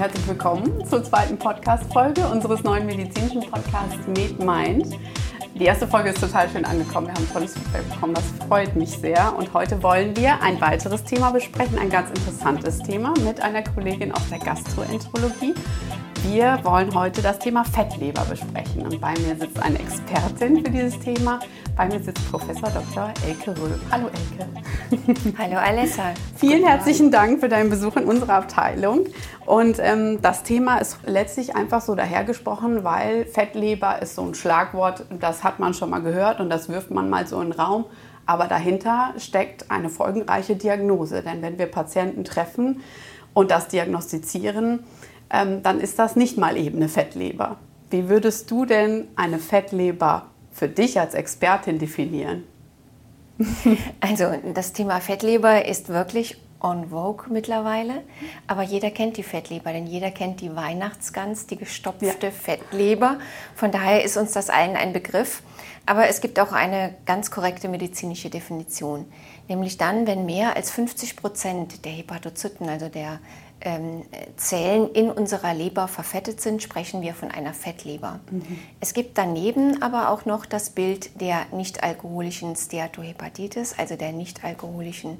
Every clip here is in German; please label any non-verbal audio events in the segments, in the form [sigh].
herzlich willkommen zur zweiten Podcast-Folge unseres neuen medizinischen Podcasts Med Mind. Die erste Folge ist total schön angekommen. Wir haben tolles Feedback bekommen. Das freut mich sehr. Und heute wollen wir ein weiteres Thema besprechen, ein ganz interessantes Thema mit einer Kollegin aus der Gastroenterologie. Wir wollen heute das Thema Fettleber besprechen. Und bei mir sitzt eine Expertin für dieses Thema. Bei mir sitzt Professor Dr. Elke Röhl. Hallo Elke. [laughs] Hallo Alessa. Vielen herzlichen Dank für deinen Besuch in unserer Abteilung. Und ähm, das Thema ist letztlich einfach so dahergesprochen, weil Fettleber ist so ein Schlagwort, das hat man schon mal gehört und das wirft man mal so in den Raum. Aber dahinter steckt eine folgenreiche Diagnose. Denn wenn wir Patienten treffen und das diagnostizieren, ähm, dann ist das nicht mal eben eine Fettleber. Wie würdest du denn eine Fettleber für dich als Expertin definieren? [laughs] Also das Thema Fettleber ist wirklich on vogue mittlerweile, aber jeder kennt die Fettleber, denn jeder kennt die Weihnachtsgans, die gestopfte ja. Fettleber. Von daher ist uns das allen ein Begriff. Aber es gibt auch eine ganz korrekte medizinische Definition, nämlich dann, wenn mehr als 50 Prozent der Hepatozyten, also der ähm, Zellen in unserer Leber verfettet sind, sprechen wir von einer Fettleber. Mhm. Es gibt daneben aber auch noch das Bild der nicht-alkoholischen Steatohepatitis, also der nicht-alkoholischen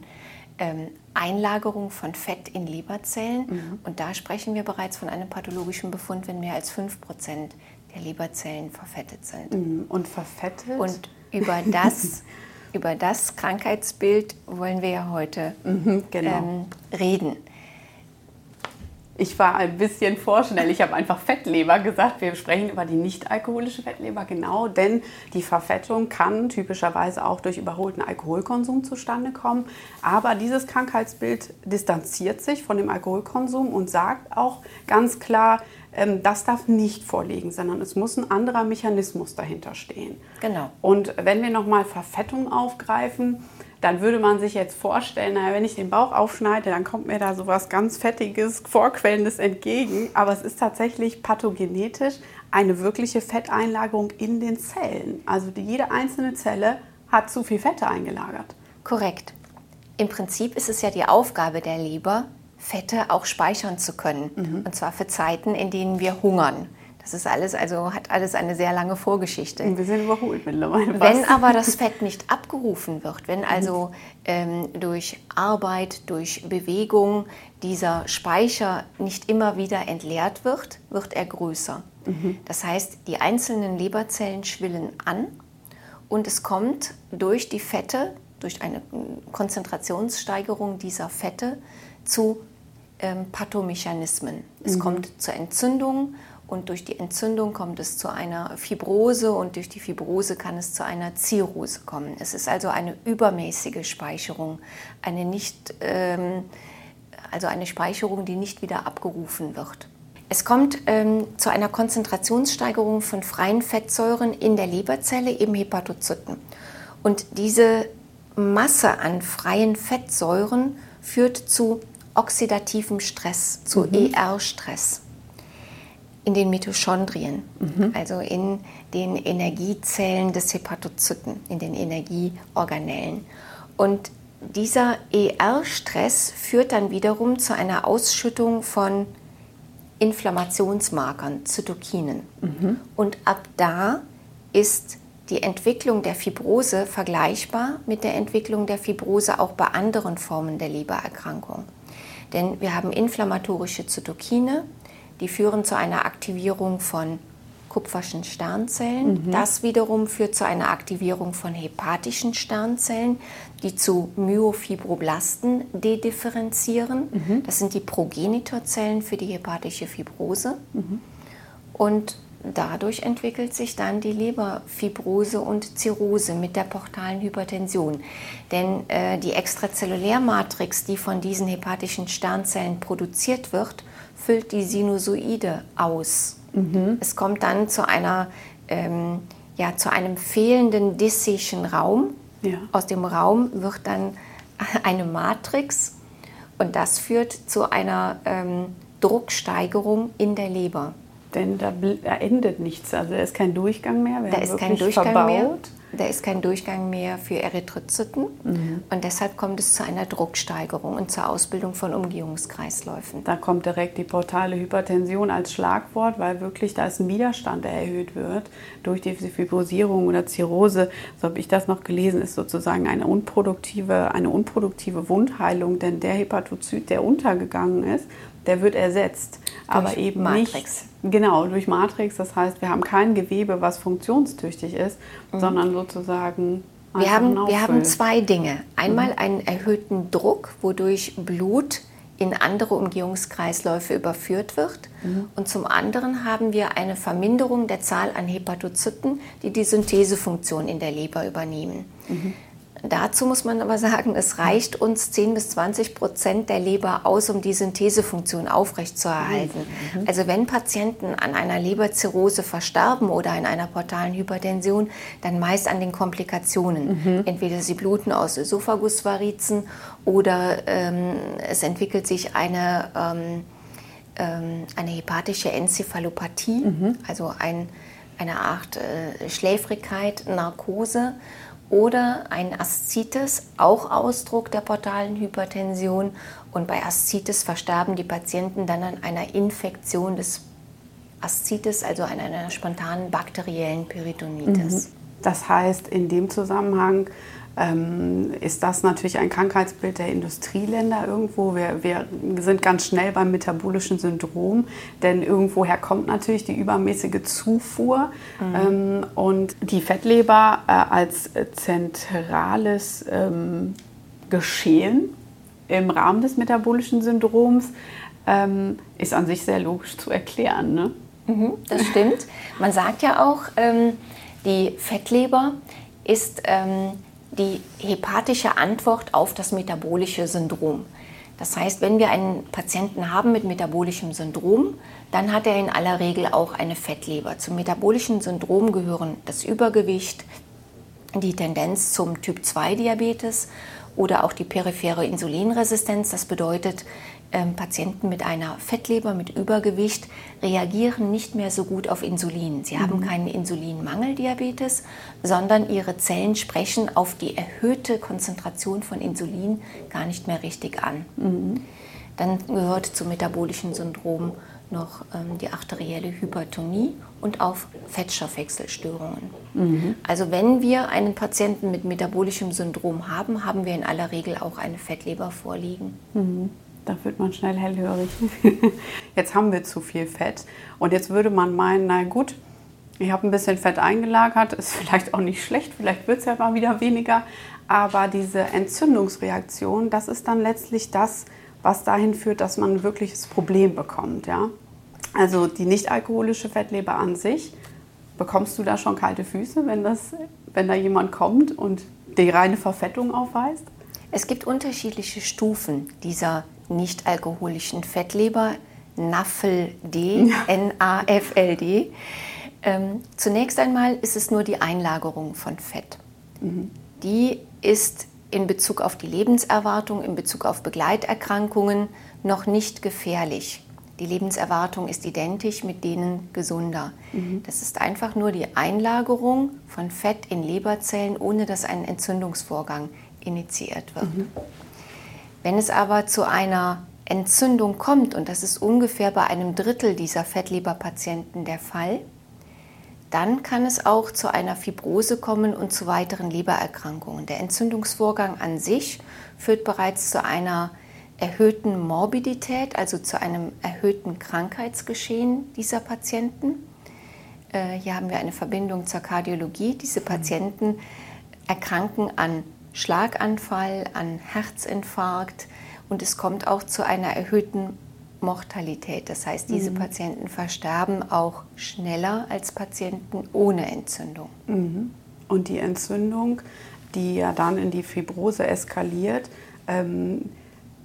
ähm, Einlagerung von Fett in Leberzellen. Mhm. Und da sprechen wir bereits von einem pathologischen Befund, wenn mehr als 5 Prozent der Leberzellen verfettet sind. Mhm. Und verfettet? Und über das, [laughs] über das Krankheitsbild wollen wir ja heute mhm, genau. ähm, reden ich war ein bisschen vorschnell. Ich habe einfach Fettleber gesagt. Wir sprechen über die nicht-alkoholische Fettleber, genau, denn die Verfettung kann typischerweise auch durch überholten Alkoholkonsum zustande kommen. Aber dieses Krankheitsbild distanziert sich von dem Alkoholkonsum und sagt auch ganz klar, ähm, das darf nicht vorliegen, sondern es muss ein anderer Mechanismus dahinter stehen. Genau. Und wenn wir nochmal Verfettung aufgreifen, dann würde man sich jetzt vorstellen, naja, wenn ich den Bauch aufschneide, dann kommt mir da sowas ganz Fettiges, Vorquellendes entgegen. Aber es ist tatsächlich pathogenetisch eine wirkliche Fetteinlagerung in den Zellen. Also jede einzelne Zelle hat zu viel Fette eingelagert. Korrekt. Im Prinzip ist es ja die Aufgabe der Leber, Fette auch speichern zu können. Mhm. Und zwar für Zeiten, in denen wir hungern. Das ist alles, also hat alles eine sehr lange Vorgeschichte. Wir sind überholt mittlerweile. Wenn aber das Fett nicht abgerufen wird, wenn also ähm, durch Arbeit, durch Bewegung dieser Speicher nicht immer wieder entleert wird, wird er größer. Mhm. Das heißt, die einzelnen Leberzellen schwillen an und es kommt durch die Fette, durch eine Konzentrationssteigerung dieser Fette zu ähm, Pathomechanismen. Es mhm. kommt zur Entzündung und durch die Entzündung kommt es zu einer Fibrose und durch die Fibrose kann es zu einer Zirrhose kommen. Es ist also eine übermäßige Speicherung, eine nicht, ähm, also eine Speicherung, die nicht wieder abgerufen wird. Es kommt ähm, zu einer Konzentrationssteigerung von freien Fettsäuren in der Leberzelle, eben Hepatozyten. Und diese Masse an freien Fettsäuren führt zu oxidativem Stress, zu mhm. ER-Stress in den Mitochondrien, mhm. also in den Energiezellen des Hepatozyten, in den Energieorganellen. Und dieser ER-Stress führt dann wiederum zu einer Ausschüttung von Inflammationsmarkern, Zytokinen. Mhm. Und ab da ist die Entwicklung der Fibrose vergleichbar mit der Entwicklung der Fibrose auch bei anderen Formen der Lebererkrankung. Denn wir haben inflammatorische Zytokine, die führen zu einer Aktivierung von kupferschen Sternzellen. Mhm. Das wiederum führt zu einer Aktivierung von hepatischen Sternzellen, die zu Myofibroblasten dedifferenzieren. Mhm. Das sind die Progenitorzellen für die hepatische Fibrose. Mhm. Und dadurch entwickelt sich dann die Leberfibrose und Zirrhose mit der portalen Hypertension. Denn äh, die Extrazellulärmatrix, die von diesen hepatischen Sternzellen produziert wird, füllt die Sinusoide aus. Mhm. Es kommt dann zu, einer, ähm, ja, zu einem fehlenden dissischen Raum. Ja. Aus dem Raum wird dann [laughs] eine Matrix und das führt zu einer ähm, Drucksteigerung in der Leber. Denn da, da, endet nichts, also da ist kein Durchgang mehr. da ist kein Durchgang verbaut. mehr. Da ist kein Durchgang mehr für Erythrozyten mhm. und deshalb kommt es zu einer Drucksteigerung und zur Ausbildung von Umgehungskreisläufen. Da kommt direkt die portale Hypertension als Schlagwort, weil wirklich da ist ein Widerstand, der erhöht wird durch die Fibrosierung oder Zirrhose. So habe ich das noch gelesen, ist sozusagen eine unproduktive, eine unproduktive Wundheilung, denn der Hepatozyt, der untergegangen ist, der wird ersetzt, aber eben Matrix. nicht genau durch Matrix. Das heißt, wir haben kein Gewebe, was funktionstüchtig ist, mhm. sondern sozusagen wir haben, wir haben zwei Dinge. Einmal mhm. einen erhöhten Druck, wodurch Blut in andere Umgehungskreisläufe überführt wird. Mhm. Und zum anderen haben wir eine Verminderung der Zahl an Hepatozyten, die die Synthesefunktion in der Leber übernehmen. Dazu muss man aber sagen, es reicht uns 10 bis 20 Prozent der Leber aus, um die Synthesefunktion aufrechtzuerhalten. Mhm. Also wenn Patienten an einer Leberzirrhose versterben oder in einer portalen Hypertension, dann meist an den Komplikationen. Mhm. Entweder sie bluten aus Ösophagusvarizen oder ähm, es entwickelt sich eine, ähm, ähm, eine hepatische Enzephalopathie, mhm. also ein, eine Art äh, Schläfrigkeit, Narkose oder ein Aszites, auch Ausdruck der portalen Hypertension. Und bei Aszites versterben die Patienten dann an einer Infektion des Aszites, also an einer spontanen bakteriellen Peritonitis. Mhm. Das heißt, in dem Zusammenhang ähm, ist das natürlich ein Krankheitsbild der Industrieländer irgendwo. Wir, wir, sind ganz schnell beim metabolischen Syndrom, denn irgendwoher kommt natürlich die übermäßige Zufuhr mhm. ähm, und die Fettleber äh, als zentrales ähm, Geschehen im Rahmen des metabolischen Syndroms ähm, ist an sich sehr logisch zu erklären. Ne? Mhm, das stimmt. Man sagt ja auch, ähm, die Fettleber ist ähm, die hepatische Antwort auf das metabolische Syndrom. Das heißt, wenn wir einen Patienten haben mit metabolischem Syndrom, dann hat er in aller Regel auch eine Fettleber. Zum metabolischen Syndrom gehören das Übergewicht, die Tendenz zum Typ-2-Diabetes oder auch die periphere Insulinresistenz. Das bedeutet, ähm, Patienten mit einer Fettleber, mit Übergewicht reagieren nicht mehr so gut auf Insulin. Sie mhm. haben keinen Insulinmangeldiabetes, sondern ihre Zellen sprechen auf die erhöhte Konzentration von Insulin gar nicht mehr richtig an. Mhm. Dann gehört zum metabolischen Syndrom noch ähm, die arterielle Hypertonie und auf Fettstoffwechselstörungen. Mhm. Also wenn wir einen Patienten mit metabolischem Syndrom haben, haben wir in aller Regel auch eine Fettleber vorliegen. Da wird man schnell hellhörig. [laughs] jetzt haben wir zu viel Fett. Und jetzt würde man meinen, na gut, ich habe ein bisschen Fett eingelagert, ist vielleicht auch nicht schlecht, vielleicht wird es ja mal wieder weniger. Aber diese Entzündungsreaktion, das ist dann letztlich das, was dahin führt, dass man ein wirkliches Problem bekommt. Ja? Also die nicht-alkoholische Fettleber an sich, bekommst du da schon kalte Füße, wenn, das, wenn da jemand kommt und die reine Verfettung aufweist? Es gibt unterschiedliche Stufen dieser nicht-alkoholischen Fettleber, NAFLD, N-A-F-L-D. Ähm, zunächst einmal ist es nur die Einlagerung von Fett. Mhm. Die ist in Bezug auf die Lebenserwartung, in Bezug auf Begleiterkrankungen noch nicht gefährlich. Die Lebenserwartung ist identisch mit denen gesunder. Mhm. Das ist einfach nur die Einlagerung von Fett in Leberzellen, ohne dass ein Entzündungsvorgang initiiert wird. Mhm. Wenn es aber zu einer Entzündung kommt, und das ist ungefähr bei einem Drittel dieser Fettleberpatienten der Fall, dann kann es auch zu einer Fibrose kommen und zu weiteren Lebererkrankungen. Der Entzündungsvorgang an sich führt bereits zu einer erhöhten Morbidität, also zu einem erhöhten Krankheitsgeschehen dieser Patienten. Äh, hier haben wir eine Verbindung zur Kardiologie. Diese Patienten erkranken an Schlaganfall, an Herzinfarkt und es kommt auch zu einer erhöhten Mortalität. Das heißt, diese mhm. Patienten versterben auch schneller als Patienten ohne Entzündung. Mhm. Und die Entzündung, die ja dann in die Fibrose eskaliert, ähm,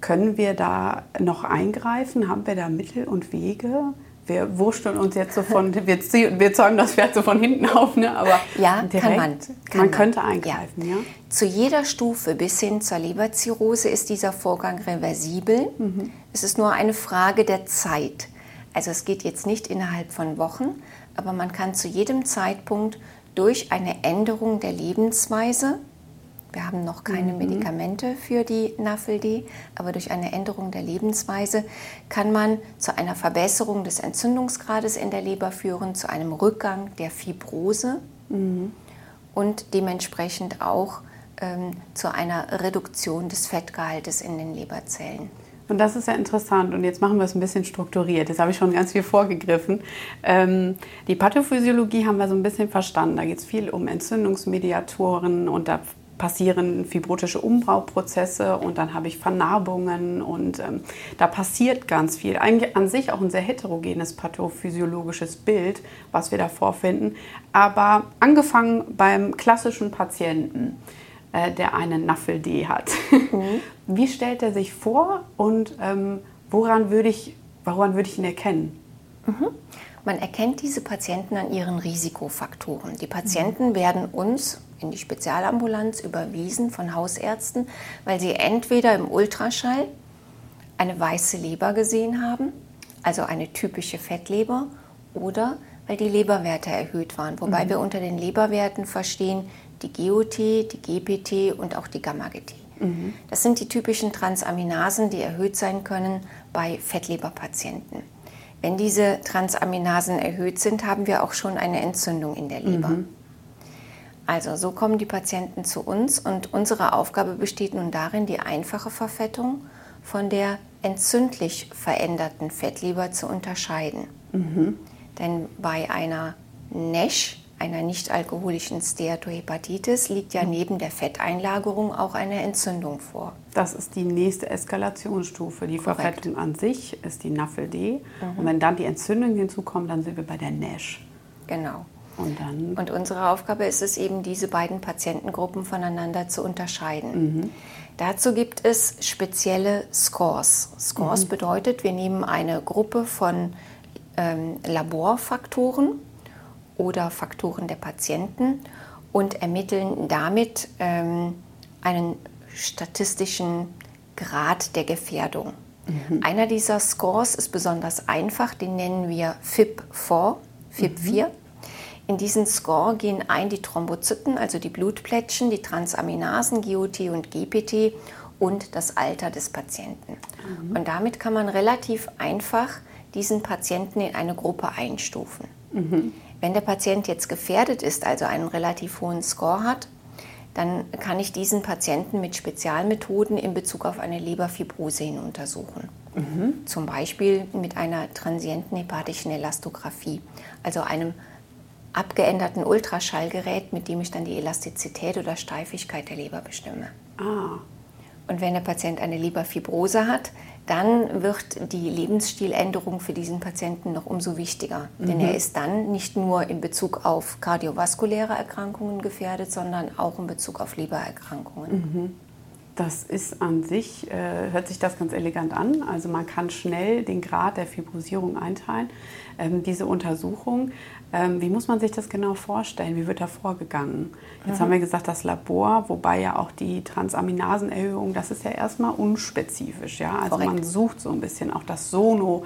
können wir da noch eingreifen? Haben wir da Mittel und Wege? Wir wursteln uns jetzt so von, wir, wir zeugen das Pferd so von hinten auf, ne? aber ja, direkt, kann man. Kann man könnte eingreifen, ja. ja. Zu jeder Stufe bis hin zur Leberzirrhose ist dieser Vorgang reversibel. Mhm. Es ist nur eine Frage der Zeit. Also es geht jetzt nicht innerhalb von Wochen, aber man kann zu jedem Zeitpunkt durch eine Änderung der Lebensweise, wir haben noch keine mhm. Medikamente für die NAFLD, aber durch eine Änderung der Lebensweise kann man zu einer Verbesserung des Entzündungsgrades in der Leber führen, zu einem Rückgang der Fibrose mhm. und dementsprechend auch ähm, zu einer Reduktion des Fettgehaltes in den Leberzellen. Und das ist ja interessant. Und jetzt machen wir es ein bisschen strukturiert. Jetzt habe ich schon ganz viel vorgegriffen. Ähm, die Pathophysiologie haben wir so ein bisschen verstanden. Da geht es viel um Entzündungsmediatoren und da passieren fibrotische Umbauprozesse und dann habe ich Vernarbungen und ähm, da passiert ganz viel. Eigentlich an sich auch ein sehr heterogenes pathophysiologisches Bild, was wir da vorfinden. Aber angefangen beim klassischen Patienten äh, der eine Naffel-D hat. Mhm. [laughs] Wie stellt er sich vor und ähm, woran würde ich, woran würde ich ihn erkennen? Mhm. Man erkennt diese Patienten an ihren Risikofaktoren. Die Patienten mhm. werden uns in die Spezialambulanz überwiesen von Hausärzten, weil sie entweder im Ultraschall eine weiße Leber gesehen haben, also eine typische Fettleber, oder weil die Leberwerte erhöht waren. Wobei mhm. wir unter den Leberwerten verstehen die GOT, die GPT und auch die Gamma-GT. Mhm. Das sind die typischen Transaminasen, die erhöht sein können bei Fettleberpatienten. Wenn diese Transaminasen erhöht sind, haben wir auch schon eine Entzündung in der Leber. Mhm. Also so kommen die Patienten zu uns und unsere Aufgabe besteht nun darin, die einfache Verfettung von der entzündlich veränderten Fettleber zu unterscheiden. Mhm. Denn bei einer NASH einer nicht-alkoholischen Steatohepatitis liegt ja neben der Fetteinlagerung auch eine Entzündung vor. Das ist die nächste Eskalationsstufe. Die Korrekt. Verfettung an sich ist die NAFLD. Mhm. Und wenn dann die Entzündung hinzukommt, dann sind wir bei der NASH. Genau. Und, dann und unsere Aufgabe ist es eben, diese beiden Patientengruppen voneinander zu unterscheiden. Mhm. Dazu gibt es spezielle Scores. Scores mhm. bedeutet, wir nehmen eine Gruppe von ähm, Laborfaktoren oder Faktoren der Patienten und ermitteln damit ähm, einen statistischen Grad der Gefährdung. Mhm. Einer dieser Scores ist besonders einfach, den nennen wir FIP4. FIP4. Mhm. In diesen Score gehen ein die Thrombozyten, also die Blutplättchen, die Transaminasen, GOT und GPT und das Alter des Patienten. Mhm. Und damit kann man relativ einfach diesen Patienten in eine Gruppe einstufen. Mhm. Wenn der Patient jetzt gefährdet ist, also einen relativ hohen Score hat, dann kann ich diesen Patienten mit Spezialmethoden in Bezug auf eine Leberfibrose hin untersuchen. Mhm. Zum Beispiel mit einer transienten hepatischen Elastographie, also einem abgeänderten Ultraschallgerät, mit dem ich dann die Elastizität oder Steifigkeit der Leber bestimme. Ah. Und wenn der Patient eine Leberfibrose hat, dann wird die Lebensstiländerung für diesen Patienten noch umso wichtiger. Mhm. Denn er ist dann nicht nur in Bezug auf kardiovaskuläre Erkrankungen gefährdet, sondern auch in Bezug auf Lebererkrankungen. Mhm. Das ist an sich, äh, hört sich das ganz elegant an. Also man kann schnell den Grad der Fibrosierung einteilen. Ähm, diese Untersuchung ähm, wie muss man sich das genau vorstellen? Wie wird da vorgegangen? Jetzt mhm. haben wir gesagt, das Labor, wobei ja auch die Transaminasenerhöhung, das ist ja erstmal unspezifisch. Ja? Also Korrekt. man sucht so ein bisschen. Auch das Sono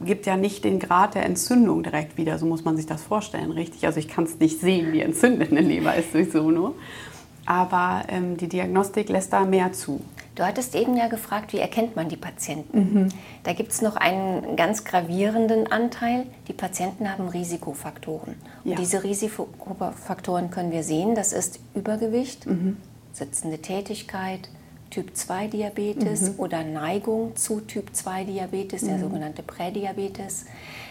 gibt ja nicht den Grad der Entzündung direkt wieder. So muss man sich das vorstellen, richtig? Also ich kann es nicht sehen, wie entzündet eine Leber ist durch Sono. Aber ähm, die Diagnostik lässt da mehr zu. Du hattest eben ja gefragt, wie erkennt man die Patienten? Mhm. Da gibt es noch einen ganz gravierenden Anteil. Die Patienten haben Risikofaktoren. Ja. Und diese Risikofaktoren können wir sehen. Das ist Übergewicht, mhm. sitzende Tätigkeit, Typ-2-Diabetes mhm. oder Neigung zu Typ-2-Diabetes, der mhm. sogenannte Prädiabetes.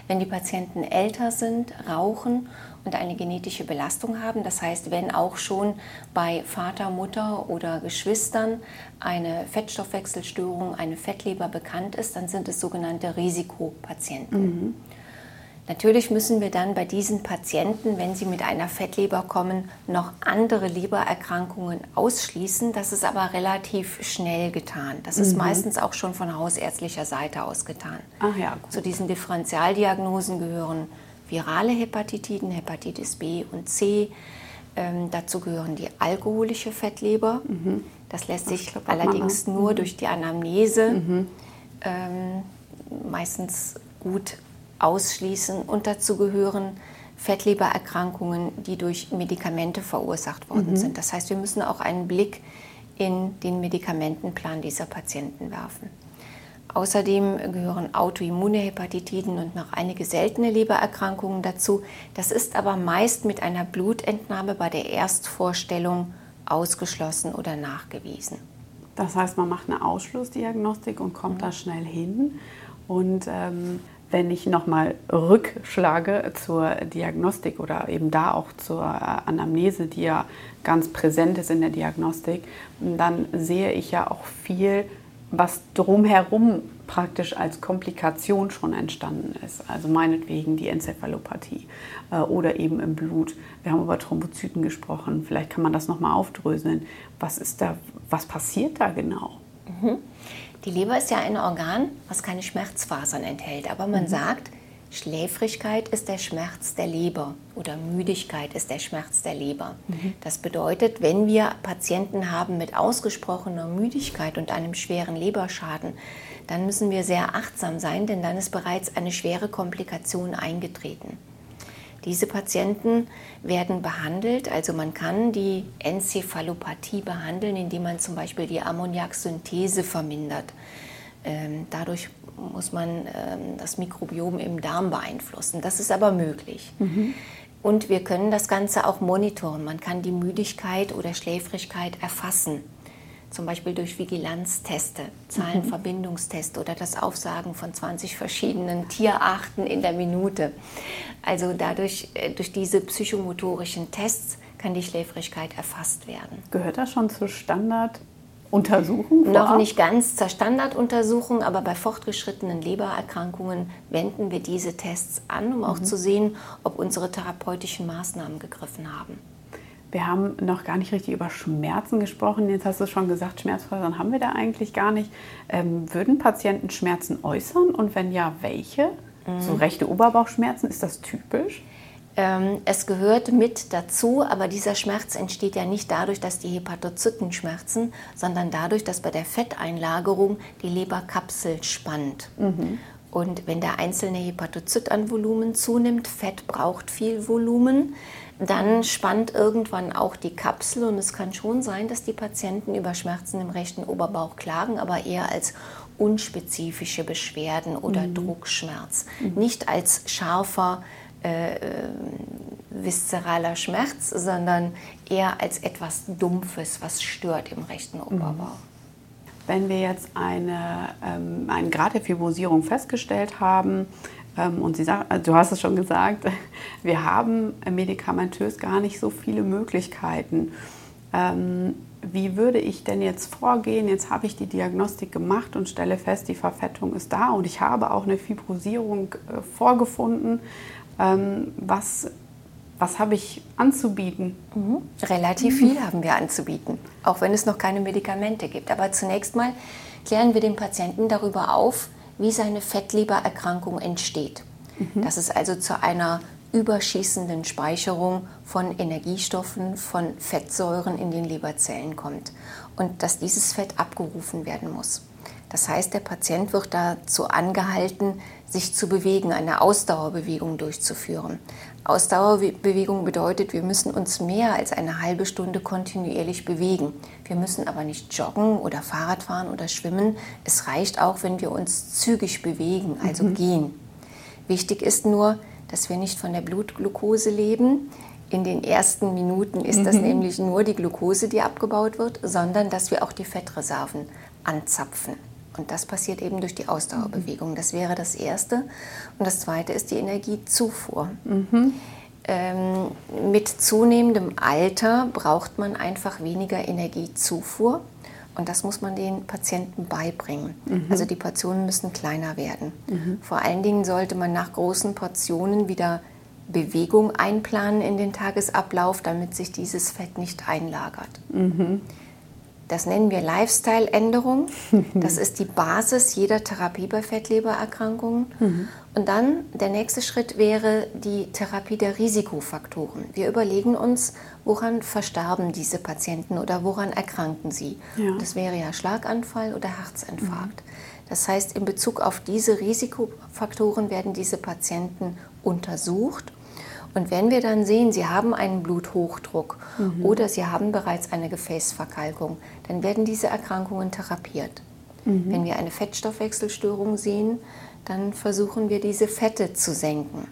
Wenn die Patienten älter sind, rauchen und eine genetische Belastung haben, das heißt, wenn auch schon bei Vater, Mutter oder Geschwistern eine Fettstoffwechselstörung, eine Fettleber bekannt ist, dann sind es sogenannte Risikopatienten. Mhm. Natürlich müssen wir dann bei diesen Patienten, wenn sie mit einer Fettleber kommen, noch andere Lebererkrankungen ausschließen. Das ist aber relativ schnell getan. Das ist mhm. meistens auch schon von hausärztlicher Seite aus getan. Ach ja, gut. Zu diesen Differentialdiagnosen gehören virale Hepatitiden, Hepatitis B und C. Ähm, dazu gehören die alkoholische Fettleber. Mhm. Das lässt sich glaub, allerdings nur mhm. durch die Anamnese mhm. ähm, meistens gut ausschließen. Und dazu gehören Fettlebererkrankungen, die durch Medikamente verursacht worden mhm. sind. Das heißt, wir müssen auch einen Blick in den Medikamentenplan dieser Patienten werfen. Außerdem gehören autoimmune Hepatitiden und noch einige seltene Lebererkrankungen dazu. Das ist aber meist mit einer Blutentnahme bei der Erstvorstellung ausgeschlossen oder nachgewiesen. Das heißt, man macht eine Ausschlussdiagnostik und kommt mhm. da schnell hin. Und ähm, wenn ich nochmal rückschlage zur Diagnostik oder eben da auch zur Anamnese, die ja ganz präsent ist in der Diagnostik, dann sehe ich ja auch viel, was drumherum praktisch als Komplikation schon entstanden ist. Also meinetwegen die Enzephalopathie äh, oder eben im Blut. Wir haben über Thrombozyten gesprochen. Vielleicht kann man das nochmal aufdröseln. Was ist da, was passiert da genau? Mhm. Die Leber ist ja ein Organ, was keine Schmerzfasern enthält. Aber man mhm. sagt, Schläfrigkeit ist der Schmerz der Leber oder Müdigkeit ist der Schmerz der Leber. Mhm. Das bedeutet, wenn wir Patienten haben mit ausgesprochener Müdigkeit und einem schweren Leberschaden, dann müssen wir sehr achtsam sein, denn dann ist bereits eine schwere Komplikation eingetreten. Diese Patienten werden behandelt, also man kann die Enzephalopathie behandeln, indem man zum Beispiel die Ammoniaksynthese vermindert. Ähm, dadurch muss man ähm, das Mikrobiom im Darm beeinflussen. Das ist aber möglich. Mhm. Und wir können das Ganze auch monitoren. Man kann die Müdigkeit oder Schläfrigkeit erfassen zum Beispiel durch Vigilanzteste, Zahlenverbindungsteste oder das Aufsagen von 20 verschiedenen Tierarten in der Minute. Also dadurch, äh, durch diese psychomotorischen Tests kann die Schläfrigkeit erfasst werden. Gehört das schon zur Standarduntersuchung? Noch nicht ganz zur Standarduntersuchung, aber bei fortgeschrittenen Lebererkrankungen wenden wir diese Tests an, um auch mhm. zu sehen, ob unsere therapeutischen Maßnahmen gegriffen haben. Wir haben noch gar nicht richtig über Schmerzen gesprochen. Jetzt hast du schon gesagt, Schmerzfasern haben wir da eigentlich gar nicht. Ähm, würden Patienten Schmerzen äußern und wenn ja, welche? Mhm. So rechte Oberbauchschmerzen, ist das typisch? Ähm, es gehört mit dazu, aber dieser Schmerz entsteht ja nicht dadurch, dass die Hepatozyten schmerzen, sondern dadurch, dass bei der Fetteinlagerung die Leberkapsel spannt. Mhm. Und wenn der einzelne Hepatozyt an Volumen zunimmt, Fett braucht viel Volumen, dann spannt irgendwann auch die Kapsel und es kann schon sein, dass die Patienten über Schmerzen im rechten Oberbauch klagen, aber eher als unspezifische Beschwerden oder mhm. Druckschmerz, mhm. nicht als scharfer äh, äh, viszeraler Schmerz, sondern eher als etwas Dumpfes, was stört im rechten mhm. Oberbauch. Wenn wir jetzt eine, ähm, einen Grad der Fibrosierung festgestellt haben, ähm, und sie sagt, also du hast es schon gesagt, [laughs] wir haben medikamentös gar nicht so viele Möglichkeiten. Ähm, wie würde ich denn jetzt vorgehen? Jetzt habe ich die Diagnostik gemacht und stelle fest, die Verfettung ist da und ich habe auch eine Fibrosierung äh, vorgefunden. Ähm, was, was habe ich anzubieten? Mhm. Relativ viel haben wir anzubieten, auch wenn es noch keine Medikamente gibt. Aber zunächst mal klären wir den Patienten darüber auf, wie seine Fettlebererkrankung entsteht. Mhm. Dass es also zu einer überschießenden Speicherung von Energiestoffen, von Fettsäuren in den Leberzellen kommt und dass dieses Fett abgerufen werden muss. Das heißt, der Patient wird dazu angehalten, sich zu bewegen, eine Ausdauerbewegung durchzuführen. Ausdauerbewegung bedeutet, wir müssen uns mehr als eine halbe Stunde kontinuierlich bewegen. Wir müssen aber nicht joggen oder Fahrrad fahren oder schwimmen. Es reicht auch, wenn wir uns zügig bewegen, also mhm. gehen. Wichtig ist nur, dass wir nicht von der Blutglucose leben. In den ersten Minuten ist das mhm. nämlich nur die Glucose, die abgebaut wird, sondern dass wir auch die Fettreserven anzapfen. Und das passiert eben durch die Ausdauerbewegung. Das wäre das Erste. Und das Zweite ist die Energiezufuhr. Mhm. Ähm, mit zunehmendem Alter braucht man einfach weniger Energiezufuhr. Und das muss man den Patienten beibringen. Mhm. Also die Portionen müssen kleiner werden. Mhm. Vor allen Dingen sollte man nach großen Portionen wieder Bewegung einplanen in den Tagesablauf, damit sich dieses Fett nicht einlagert. Das nennen wir Lifestyle-Änderung. Das ist die Basis jeder Therapie bei Fettlebererkrankungen. Mhm. Und dann der nächste Schritt wäre die Therapie der Risikofaktoren. Wir überlegen uns, woran versterben diese Patienten oder woran erkranken sie. Ja. Das wäre ja Schlaganfall oder Herzinfarkt. Mhm. Das heißt, in Bezug auf diese Risikofaktoren werden diese Patienten untersucht Und wenn wir dann sehen, Sie haben einen Bluthochdruck mhm. oder Sie haben bereits eine Gefäßverkalkung, dann werden diese Erkrankungen therapiert. Mhm. Wenn wir eine Fettstoffwechselstörung sehen, dann versuchen wir diese Fette zu senken.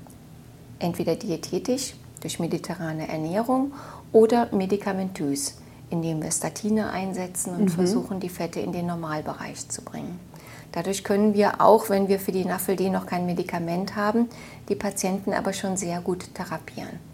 Entweder diätetisch durch mediterrane Ernährung oder medikamentös, indem wir Statine einsetzen und mhm. versuchen, die Fette in den Normalbereich zu bringen. Dadurch können wir auch, wenn wir für die NAFLD noch kein Medikament haben, die Patienten aber schon sehr gut therapieren.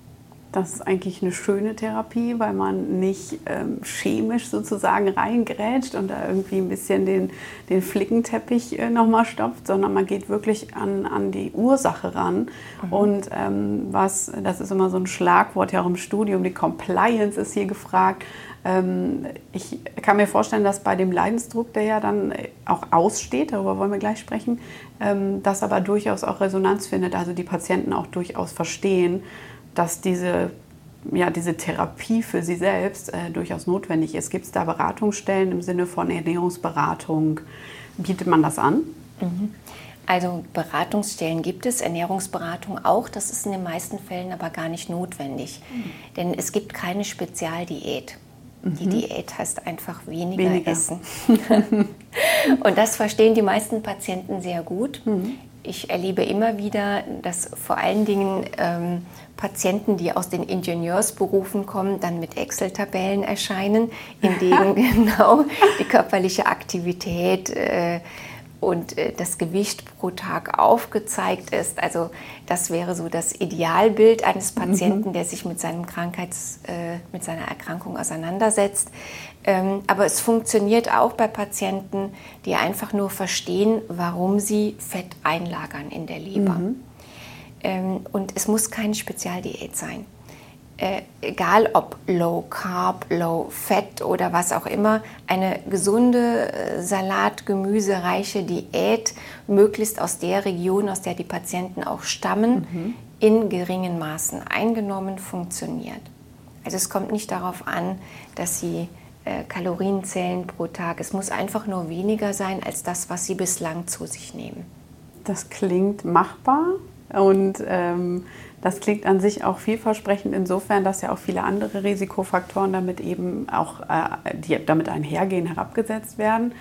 Das ist eigentlich eine schöne Therapie, weil man nicht ähm, chemisch sozusagen reingrätscht und da irgendwie ein bisschen den, den Flickenteppich äh, nochmal stopft, sondern man geht wirklich an, an die Ursache ran. Mhm. Und ähm, was, das ist immer so ein Schlagwort ja auch im Studium, die Compliance ist hier gefragt. Ähm, ich kann mir vorstellen, dass bei dem Leidensdruck, der ja dann auch aussteht, darüber wollen wir gleich sprechen, ähm, das aber durchaus auch Resonanz findet, also die Patienten auch durchaus verstehen, dass diese, ja, diese Therapie für sie selbst äh, durchaus notwendig ist. Gibt es da Beratungsstellen im Sinne von Ernährungsberatung? Bietet man das an? Mhm. Also Beratungsstellen gibt es, Ernährungsberatung auch. Das ist in den meisten Fällen aber gar nicht notwendig. Mhm. Denn es gibt keine Spezialdiät. Die mhm. Diät heißt einfach weniger, weniger. essen. [laughs] und das verstehen die meisten Patienten sehr gut. Mhm. Ich erlebe immer wieder, dass vor allen Dingen ähm, Patienten, die aus den Ingenieursberufen kommen, dann mit Excel-Tabellen erscheinen, in denen [laughs] genau die körperliche Aktivität äh, und äh, das Gewicht pro Tag aufgezeigt ist. Also das wäre so das Idealbild eines mhm. Patienten, mhm. der sich mit, seinem Krankheits, äh, mit seiner Erkrankung auseinandersetzt. Ähm, aber es funktioniert auch bei Patienten, die einfach nur verstehen, warum sie Fett einlagern in der Leber. Mhm. Ähm, und es muss keine Spezialdiät sein äh, egal ob Low Carb, Low Fat oder was auch immer, eine gesunde äh, Salat, Gemüsereiche Diät, möglichst aus der Region, aus der die Patienten auch stammen, mhm. in geringen Maßen eingenommen, funktioniert. Also es kommt nicht darauf an, dass sie äh, Kalorien zählen pro Tag. Es muss einfach nur weniger sein als das, was sie bislang zu sich nehmen. Das klingt machbar und ähm das klingt an sich auch vielversprechend insofern, dass ja auch viele andere Risikofaktoren damit eben auch, äh, die damit einhergehen, herabgesetzt werden.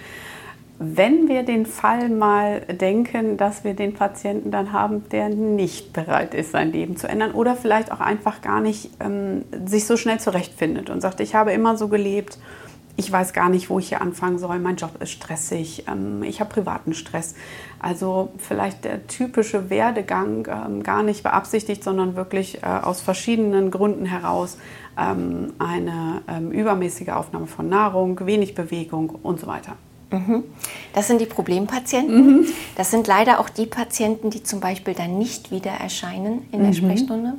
Wenn wir den Fall mal denken, dass wir den Patienten dann haben, der nicht bereit ist, sein Leben zu ändern oder vielleicht auch einfach gar nicht ähm, sich so schnell zurechtfindet und sagt, ich habe immer so gelebt ich weiß gar nicht, wo ich hier anfangen soll, mein Job ist stressig, ähm, ich habe privaten Stress. Also vielleicht der typische Werdegang ähm, gar nicht beabsichtigt, sondern wirklich äh, aus verschiedenen Gründen heraus ähm, eine übermäßige Aufnahme von Nahrung, wenig Bewegung und so weiter. Mhm. Das sind die Problempatienten. Mhm. Das sind leider auch die Patienten, die zum Beispiel dann nicht wieder erscheinen in der mhm. Sprechstunde.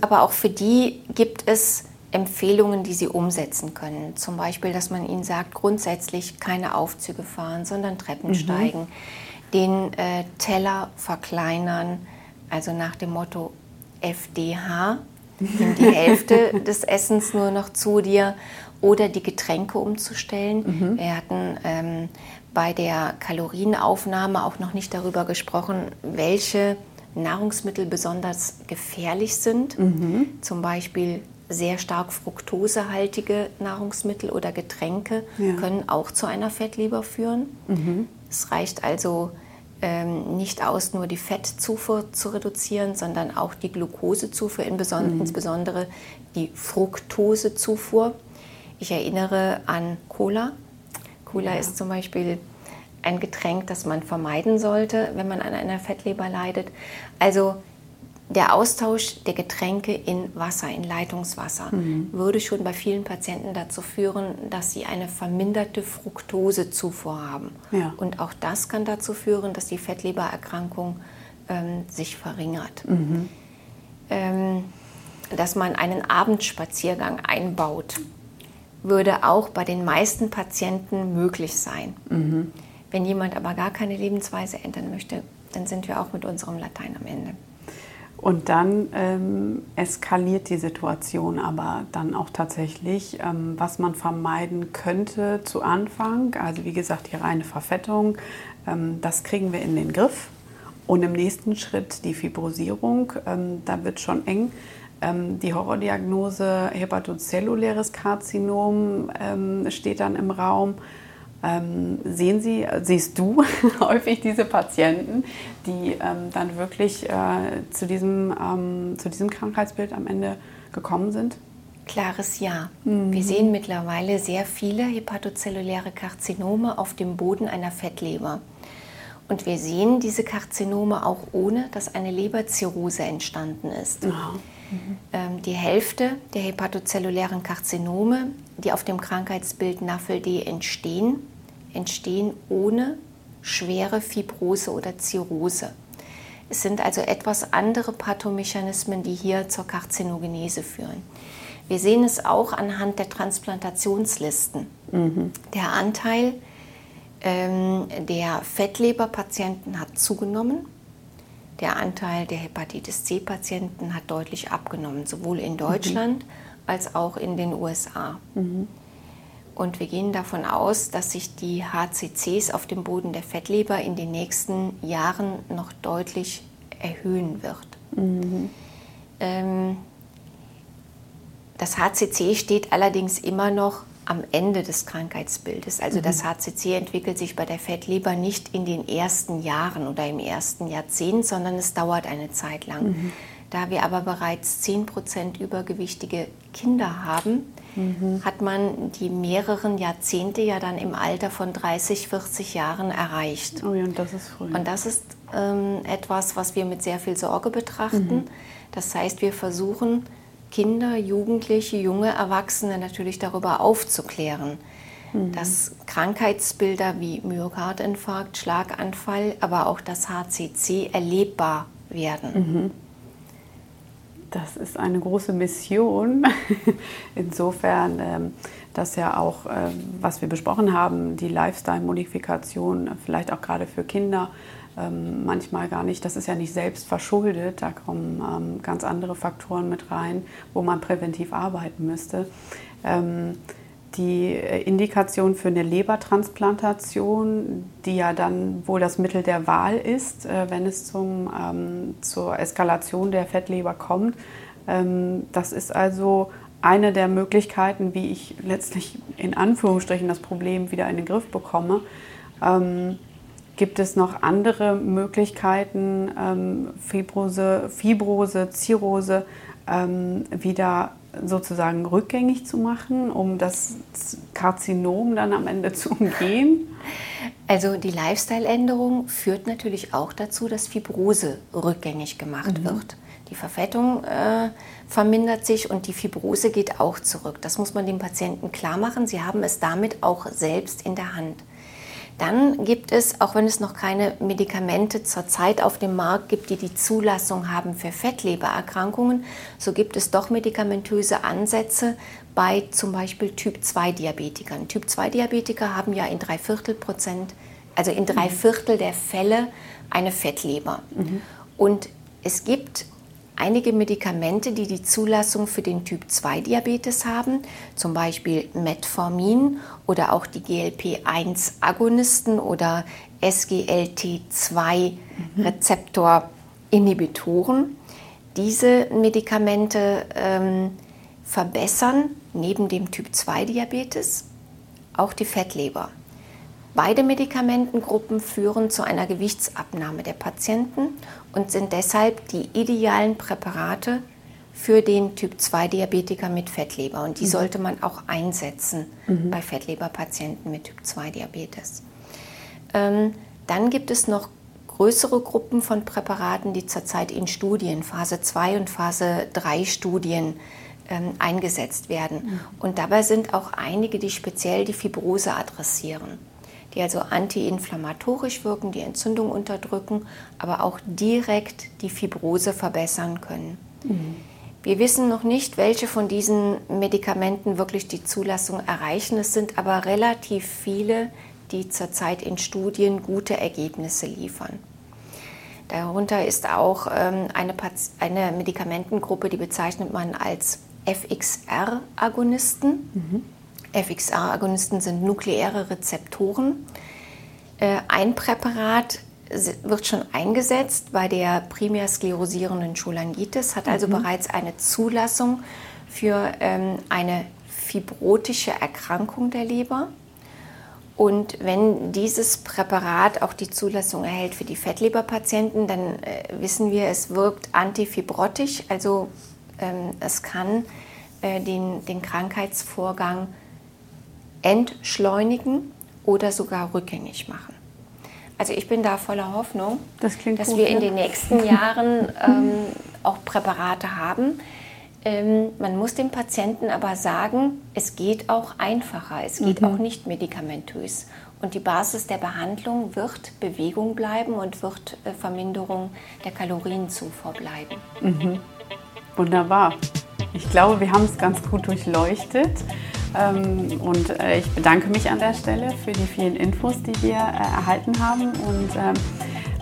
Aber auch für die gibt es Empfehlungen, die Sie umsetzen können. Zum Beispiel, dass man Ihnen sagt, grundsätzlich keine Aufzüge fahren, sondern Treppen mhm. steigen, den äh, Teller verkleinern, also nach dem Motto FDH, nimm die [laughs] Hälfte des Essens nur noch zu dir oder die Getränke umzustellen. Mhm. Wir hatten ähm, bei der Kalorienaufnahme auch noch nicht darüber gesprochen, welche Nahrungsmittel besonders gefährlich sind. Mhm. Zum Beispiel sehr stark fruktosehaltige Nahrungsmittel oder Getränke ja. können auch zu einer Fettleber führen. Mhm. Es reicht also ähm, nicht aus, nur die Fettzufuhr zu reduzieren, sondern auch die Glukosezufuhr, mhm. insbesondere die Fructosezufuhr. Ich erinnere an Cola. Cola ja. ist zum Beispiel ein Getränk, das man vermeiden sollte, wenn man an einer Fettleber leidet. Also der Austausch der Getränke in Wasser, in Leitungswasser, mhm. würde schon bei vielen Patienten dazu führen, dass sie eine verminderte Fructosezufuhr haben. Ja. Und auch das kann dazu führen, dass die Fettlebererkrankung ähm, sich verringert. Mhm. Ähm, dass man einen Abendspaziergang einbaut, würde auch bei den meisten Patienten möglich sein. Mhm. Wenn jemand aber gar keine Lebensweise ändern möchte, dann sind wir auch mit unserem Latein am Ende. Und dann ähm, eskaliert die Situation aber dann auch tatsächlich, ähm, was man vermeiden könnte zu Anfang. Also wie gesagt, die reine Verfettung, ähm, das kriegen wir in den Griff. Und im nächsten Schritt die Fibrosierung. Ähm, da wird schon eng. Ähm, die Horrordiagnose hepatozelluläres Karzinom ähm, steht dann im Raum. Ähm, sehen Sie, siehst du [laughs] häufig diese Patienten, die ähm, dann wirklich äh, zu, diesem, ähm, zu diesem Krankheitsbild am Ende gekommen sind? Klares Ja. Mhm. Wir sehen mittlerweile sehr viele hepatozelluläre Karzinome auf dem Boden einer Fettleber. Und wir sehen diese Karzinome auch ohne, dass eine Leberzirrhose entstanden ist. Mhm. Ähm, die Hälfte der hepatozellulären Karzinome, die auf dem Krankheitsbild NAFLD entstehen, entstehen ohne schwere Fibrose oder Zirrhose. Es sind also etwas andere Pathomechanismen, die hier zur Karzinogenese führen. Wir sehen es auch anhand der Transplantationslisten. Mhm. Der Anteil ähm, der Fettleberpatienten hat zugenommen. Der Anteil der Hepatitis C-Patienten hat deutlich abgenommen, sowohl in Deutschland mhm. als auch in den USA. Mhm. Und wir gehen davon aus, dass sich die HCCs auf dem Boden der Fettleber in den nächsten Jahren noch deutlich erhöhen wird. Mhm. Das HCC steht allerdings immer noch am Ende des Krankheitsbildes. Also mhm. das HCC entwickelt sich bei der Fettleber nicht in den ersten Jahren oder im ersten Jahrzehnt, sondern es dauert eine Zeit lang. Mhm. Da wir aber bereits 10% übergewichtige Kinder haben, mhm. hat man die mehreren Jahrzehnte ja dann im Alter von 30, 40 Jahren erreicht. Oh ja, und das ist früh. Und das ist ähm, etwas, was wir mit sehr viel Sorge betrachten. Mhm. Das heißt, wir versuchen, Kinder, Jugendliche, junge Erwachsene natürlich darüber aufzuklären, mhm. dass Krankheitsbilder wie Myokardinfarkt, Schlaganfall, aber auch das HCC erlebbar werden. Mhm. Das ist eine große Mission. [laughs] Insofern, ähm, dass ja auch, ähm, was wir besprochen haben, die Lifestyle-Modifikation, vielleicht auch gerade für Kinder, ähm, manchmal gar nicht, das ist ja nicht selbst verschuldet, da kommen ähm, ganz andere Faktoren mit rein, wo man präventiv arbeiten müsste. Ähm, die äh, Indikation für eine Lebertransplantation, die ja dann wohl das Mittel der Wahl ist, äh, wenn es zum, ähm, zur Eskalation der Fettleber kommt. Ähm, das ist also eine der Möglichkeiten, wie ich letztlich in Anführungsstrichen das Problem wieder in den Griff bekomme. Gibt es noch andere Möglichkeiten, ähm, Fibrose, Fibrose, Zirrhose ähm, wieder sozusagen rückgängig zu machen, um das Karzinom dann am Ende zu umgehen? Also die Lifestyle-Änderung führt natürlich auch dazu, dass Fibrose rückgängig gemacht mhm. wird. Die Verfettung äh, vermindert sich und die Fibrose geht auch zurück. Das muss man dem Patienten klar machen. Sie haben es damit auch selbst in der Hand. Dann gibt es, auch wenn es noch keine Medikamente zurzeit auf dem Markt gibt, die die Zulassung haben für Fettlebererkrankungen, so gibt es doch medikamentöse Ansätze bei zum Beispiel Typ-2-Diabetikern. Typ-2-Diabetiker haben ja in drei Viertel Prozent, also in drei mhm. Viertel der Fälle eine Fettleber. Mhm. Und es gibt einige Medikamente, die die Zulassung für den Typ-2-Diabetes haben, zum Beispiel Metformin oder auch die GLP-1-Agonisten oder SGLT2-Rezeptor-Inhibitoren. Diese Medikamente ähm, verbessern neben dem Typ-2-Diabetes auch die Fettleber. Beide Medikamentengruppen führen zu einer Gewichtsabnahme der Patienten und sind deshalb die idealen Präparate für den Typ-2-Diabetiker mit Fettleber. Und die mhm. sollte man auch einsetzen mhm. bei Fettleberpatienten mit Typ-2-Diabetes. Ähm, dann gibt es noch größere Gruppen von Präparaten, die zurzeit in Studien, Phase 2 und Phase 3 Studien ähm, eingesetzt werden. Mhm. Und dabei sind auch einige, die speziell die Fibrose adressieren die also antiinflammatorisch wirken, die Entzündung unterdrücken, aber auch direkt die Fibrose verbessern können. Mhm. Wir wissen noch nicht, welche von diesen Medikamenten wirklich die Zulassung erreichen. Es sind aber relativ viele, die zurzeit in Studien gute Ergebnisse liefern. Darunter ist auch ähm, eine, eine, Medikamentengruppe, die bezeichnet man als FXR-Agonisten. Mhm. FXR-Agonisten sind nukleäre Rezeptoren. Äh, ein Präparat wird schon eingesetzt bei der primär sklerosierenden Cholangitis, hat also mhm. bereits eine Zulassung für ähm, eine fibrotische Erkrankung der Leber. Und wenn dieses Präparat auch die Zulassung erhält für die Fettleberpatienten, dann äh, wissen wir, es wirkt antifibrotisch, also ähm, es kann äh, den, den Krankheitsvorgang entschleunigen oder sogar rückgängig machen. Also ich bin da voller Hoffnung, das dass gut, wir in den nächsten Jahren ähm, auch Präparate haben. Ähm, man muss dem Patienten aber sagen, es geht auch einfacher, es geht mhm. auch nicht medikamentös. Und die Basis der Behandlung wird Bewegung bleiben und wird äh, Verminderung der Kalorienzufuhr bleiben. Mhm. Wunderbar. Ich glaube, wir haben es ganz gut durchleuchtet. Ähm, und äh, ich bedanke mich an der Stelle für die vielen Infos, die wir äh, erhalten haben und ähm,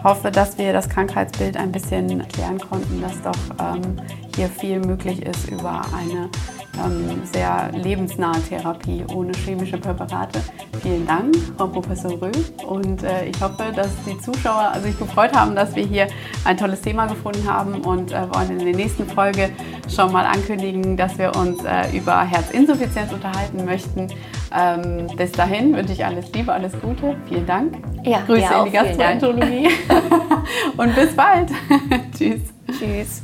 hoffe, dass wir das Krankheitsbild ein bisschen erklären konnten, dass doch ähm, hier viel möglich ist über eine ähm, sehr lebensnahe Therapie ohne chemische Präparate. Vielen Dank, Frau Professor Röh. Und äh, ich hoffe, dass die Zuschauer sich gefreut haben, dass wir hier ein tolles Thema gefunden haben und äh, wollen in der nächsten Folge schon mal ankündigen, dass wir uns äh, über Herzinsuffizienz unterhalten möchten. Ähm, bis dahin wünsche ich alles Liebe, alles Gute. Vielen Dank. Ja, Grüße in die Gastroenterologie. [laughs] und bis bald. [laughs] Tschüss. Tschüss.